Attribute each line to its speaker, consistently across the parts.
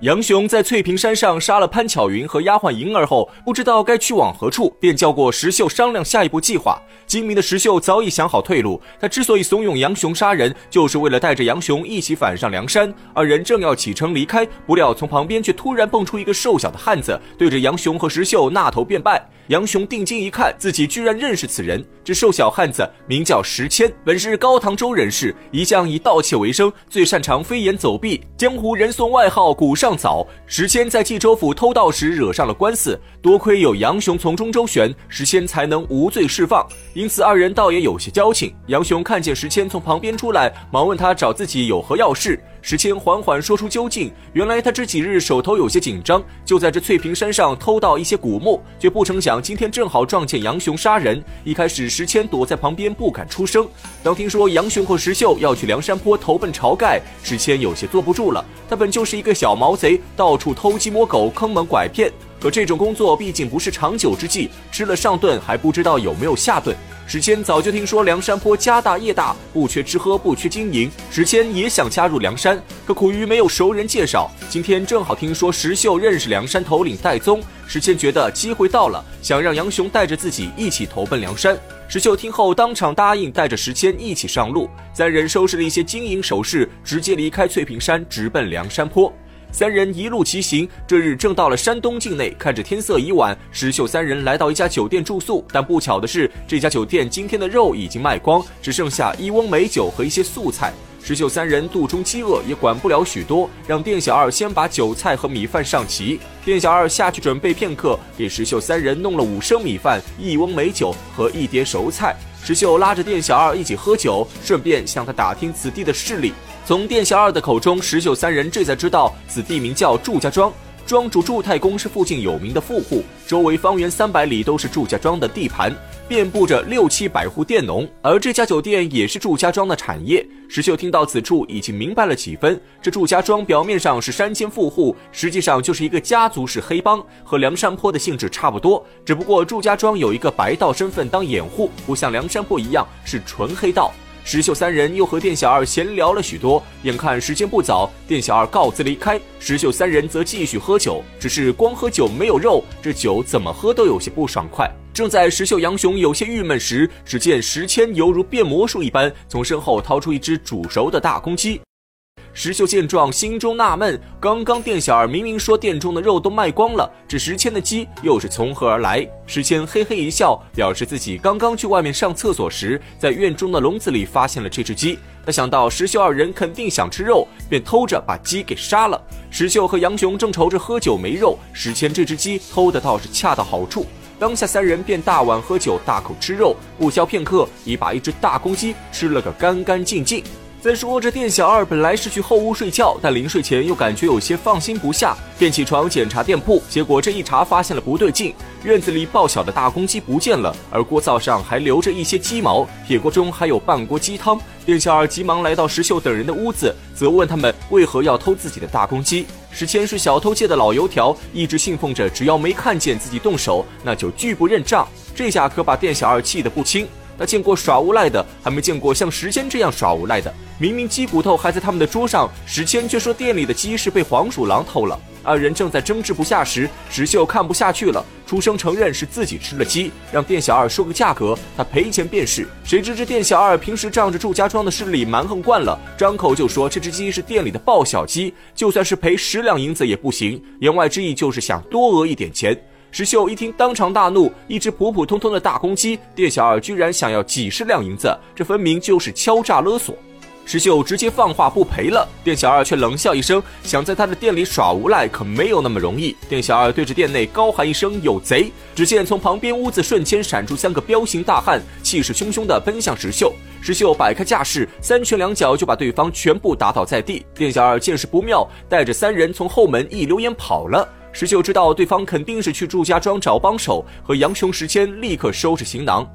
Speaker 1: 杨雄在翠屏山上杀了潘巧云和丫鬟莹儿后，不知道该去往何处，便叫过石秀商量下一步计划。精明的石秀早已想好退路，他之所以怂恿杨雄杀人，就是为了带着杨雄一起反上梁山。二人正要启程离开，不料从旁边却突然蹦出一个瘦小的汉子，对着杨雄和石秀纳头便拜。杨雄定睛一看，自己居然认识此人。这瘦小汉子名叫石谦，本是高唐州人士，一向以盗窃为生，最擅长飞檐走壁，江湖人送外号“古上早”。时迁在冀州府偷盗时惹上了官司，多亏有杨雄从中周旋，时迁才能无罪释放。因此二人倒也有些交情。杨雄看见时迁从旁边出来，忙问他找自己有何要事。石谦缓缓说出究竟，原来他这几日手头有些紧张，就在这翠屏山上偷盗一些古墓，却不成想今天正好撞见杨雄杀人。一开始石谦躲在旁边不敢出声，当听说杨雄和石秀要去梁山坡投奔晁盖，石谦有些坐不住了。他本就是一个小毛贼，到处偷鸡摸狗、坑蒙拐骗，可这种工作毕竟不是长久之计，吃了上顿还不知道有没有下顿。史谦早就听说梁山坡家大业大，不缺吃喝，不缺经营。史谦也想加入梁山，可苦于没有熟人介绍。今天正好听说石秀认识梁山头领戴宗，史谦觉得机会到了，想让杨雄带着自己一起投奔梁山。石秀听后当场答应，带着石谦一起上路。三人收拾了一些金银首饰，直接离开翠屏山，直奔梁山坡。三人一路骑行，这日正到了山东境内。看着天色已晚，石秀三人来到一家酒店住宿。但不巧的是，这家酒店今天的肉已经卖光，只剩下一瓮美酒和一些素菜。石秀三人肚中饥饿，也管不了许多，让店小二先把酒菜和米饭上齐。店小二下去准备片刻，给石秀三人弄了五升米饭、一瓮美酒和一碟熟菜。石秀拉着店小二一起喝酒，顺便向他打听此地的势力。从店小二的口中，石秀三人这才知道此地名叫祝家庄，庄主祝太公是附近有名的富户，周围方圆三百里都是祝家庄的地盘，遍布着六七百户佃农，而这家酒店也是祝家庄的产业。石秀听到此处，已经明白了几分。这祝家庄表面上是山间富户，实际上就是一个家族式黑帮，和梁山坡的性质差不多，只不过祝家庄有一个白道身份当掩护，不像梁山坡一样是纯黑道。石秀三人又和店小二闲聊了许多，眼看时间不早，店小二告辞离开，石秀三人则继续喝酒。只是光喝酒没有肉，这酒怎么喝都有些不爽快。正在石秀、杨雄有些郁闷时，只见石谦犹如变魔术一般，从身后掏出一只煮熟的大公鸡。石秀见状，心中纳闷：刚刚店小二明明说店中的肉都卖光了，这石谦的鸡又是从何而来？石谦嘿嘿一笑，表示自己刚刚去外面上厕所时，在院中的笼子里发现了这只鸡。他想到石秀二人肯定想吃肉，便偷着把鸡给杀了。石秀和杨雄正愁着喝酒没肉，石谦这只鸡偷的倒是恰到好处。当下三人便大碗喝酒，大口吃肉，不消片刻，已把一只大公鸡吃了个干干净净。再说这店小二本来是去后屋睡觉，但临睡前又感觉有些放心不下，便起床检查店铺。结果这一查发现了不对劲，院子里爆小的大公鸡不见了，而锅灶上还留着一些鸡毛，铁锅中还有半锅鸡汤。店小二急忙来到石秀等人的屋子，责问他们为何要偷自己的大公鸡。石谦是小偷界的老油条，一直信奉着只要没看见自己动手，那就拒不认账。这下可把店小二气得不轻。他见过耍无赖的，还没见过像石谦这样耍无赖的。明明鸡骨头还在他们的桌上，石谦却说店里的鸡是被黄鼠狼偷了。二人正在争执不下时，石秀看不下去了，出声承认是自己吃了鸡，让店小二说个价格，他赔钱便是。谁知这店小二平时仗着祝家庄的势力蛮横惯了，张口就说这只鸡是店里的报小鸡，就算是赔十两银子也不行。言外之意就是想多讹一点钱。石秀一听，当场大怒：一只普普通通的大公鸡，店小二居然想要几十两银子，这分明就是敲诈勒索。石秀直接放话不赔了，店小二却冷笑一声，想在他的店里耍无赖可没有那么容易。店小二对着店内高喊一声：“有贼！”只见从旁边屋子瞬间闪出三个彪形大汉，气势汹汹地奔向石秀。石秀摆开架势，三拳两脚就把对方全部打倒在地。店小二见势不妙，带着三人从后门一溜烟跑了。石秀知道对方肯定是去祝家庄找帮手，和杨雄、石谦立刻收拾行囊。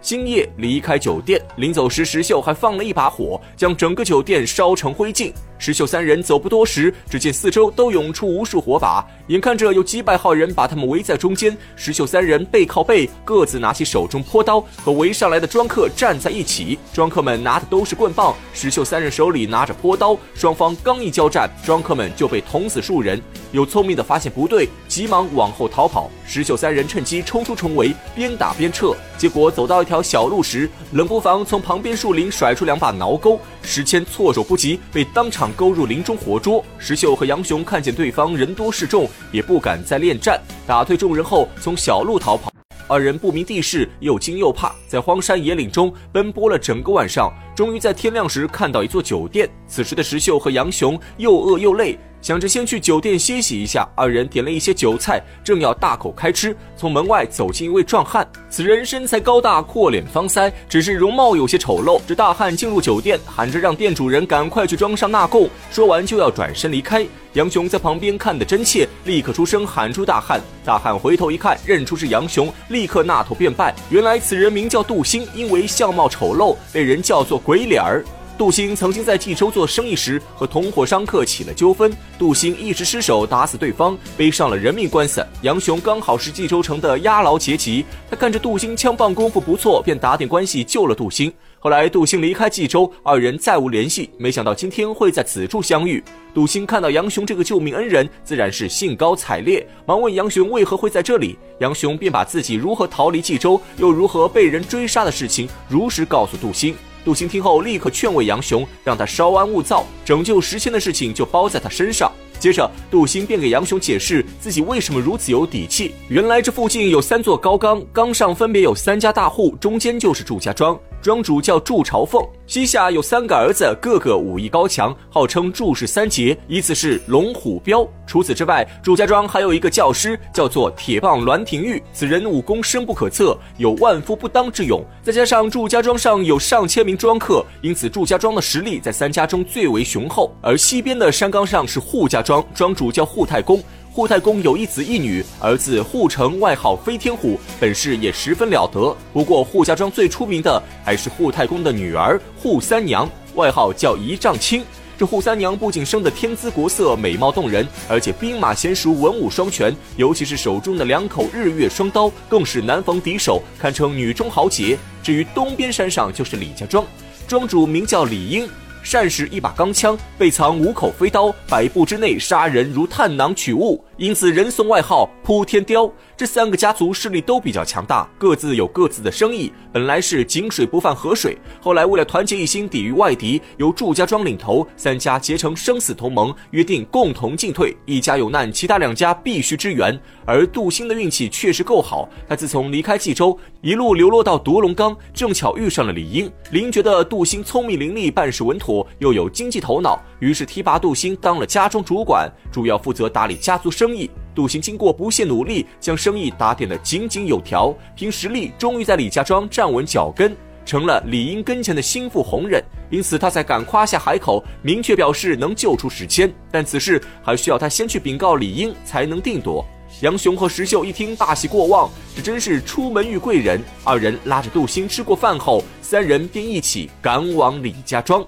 Speaker 1: 星夜离开酒店，临走时，石秀还放了一把火，将整个酒店烧成灰烬。石秀三人走不多时，只见四周都涌出无数火把，眼看着有几百号人把他们围在中间。石秀三人背靠背，各自拿起手中坡刀，和围上来的庄客站在一起。庄客们拿的都是棍棒，石秀三人手里拿着坡刀，双方刚一交战，庄客们就被捅死数人。有聪明的发现不对，急忙往后逃跑。石秀三人趁机冲出重围，边打边撤。结果走到一条小路时，冷不防从旁边树林甩出两把挠钩，石谦措手不及，被当场勾入林中活捉。石秀和杨雄看见对方人多势众，也不敢再恋战，打退众人后从小路逃跑。二人不明地势，又惊又怕，在荒山野岭中奔波了整个晚上，终于在天亮时看到一座酒店。此时的石秀和杨雄又饿又累。想着先去酒店歇息一下，二人点了一些酒菜，正要大口开吃，从门外走进一位壮汉。此人身材高大，阔脸方腮，只是容貌有些丑陋。这大汉进入酒店，喊着让店主人赶快去装上纳贡，说完就要转身离开。杨雄在旁边看得真切，立刻出声喊住大汉。大汉回头一看，认出是杨雄，立刻纳头便拜。原来此人名叫杜兴，因为相貌丑陋，被人叫做鬼脸儿。杜兴曾经在冀州做生意时和同伙商客起了纠纷，杜兴一时失手打死对方，背上了人命官司。杨雄刚好是冀州城的押牢劫级，他看着杜兴枪棒功夫不错，便打点关系救了杜兴。后来杜兴离开冀州，二人再无联系。没想到今天会在此处相遇。杜兴看到杨雄这个救命恩人，自然是兴高采烈，忙问杨雄为何会在这里。杨雄便把自己如何逃离冀州，又如何被人追杀的事情如实告诉杜兴。杜兴听后，立刻劝慰杨雄，让他稍安勿躁，拯救石迁的事情就包在他身上。接着，杜兴便给杨雄解释自己为什么如此有底气。原来这附近有三座高岗，岗上分别有三家大户，中间就是祝家庄。庄主叫祝朝凤，膝下有三个儿子，个个武艺高强，号称祝氏三杰，依次是龙虎彪。除此之外，祝家庄还有一个教师，叫做铁棒栾廷玉，此人武功深不可测，有万夫不当之勇。再加上祝家庄上有上千名庄客，因此祝家庄的实力在三家中最为雄厚。而西边的山岗上是扈家庄，庄主叫扈太公。扈太公有一子一女，儿子扈成外号飞天虎，本事也十分了得。不过扈家庄最出名的还是扈太公的女儿扈三娘，外号叫一丈青。这扈三娘不仅生得天姿国色、美貌动人，而且兵马娴熟、文武双全，尤其是手中的两口日月双刀，更是难逢敌手，堪称女中豪杰。至于东边山上，就是李家庄，庄主名叫李英。善使一把钢枪，背藏五口飞刀，百步之内杀人如探囊取物，因此人送外号扑天雕。这三个家族势力都比较强大，各自有各自的生意。本来是井水不犯河水，后来为了团结一心抵御外敌，由祝家庄领头，三家结成生死同盟，约定共同进退。一家有难，其他两家必须支援。而杜兴的运气确实够好，他自从离开冀州，一路流落到独龙岗，正巧遇上了李英。李英觉得杜兴聪明伶俐，办事稳妥，又有经济头脑，于是提拔杜兴当了家中主管，主要负责打理家族生意。杜兴经过不懈努力，将生意打点得井井有条，凭实力终于在李家庄站稳脚跟，成了李英跟前的心腹红人。因此，他才敢夸下海口，明确表示能救出史谦。但此事还需要他先去禀告李英，才能定夺。杨雄和石秀一听，大喜过望，这真是出门遇贵人。二人拉着杜兴吃过饭后，三人便一起赶往李家庄。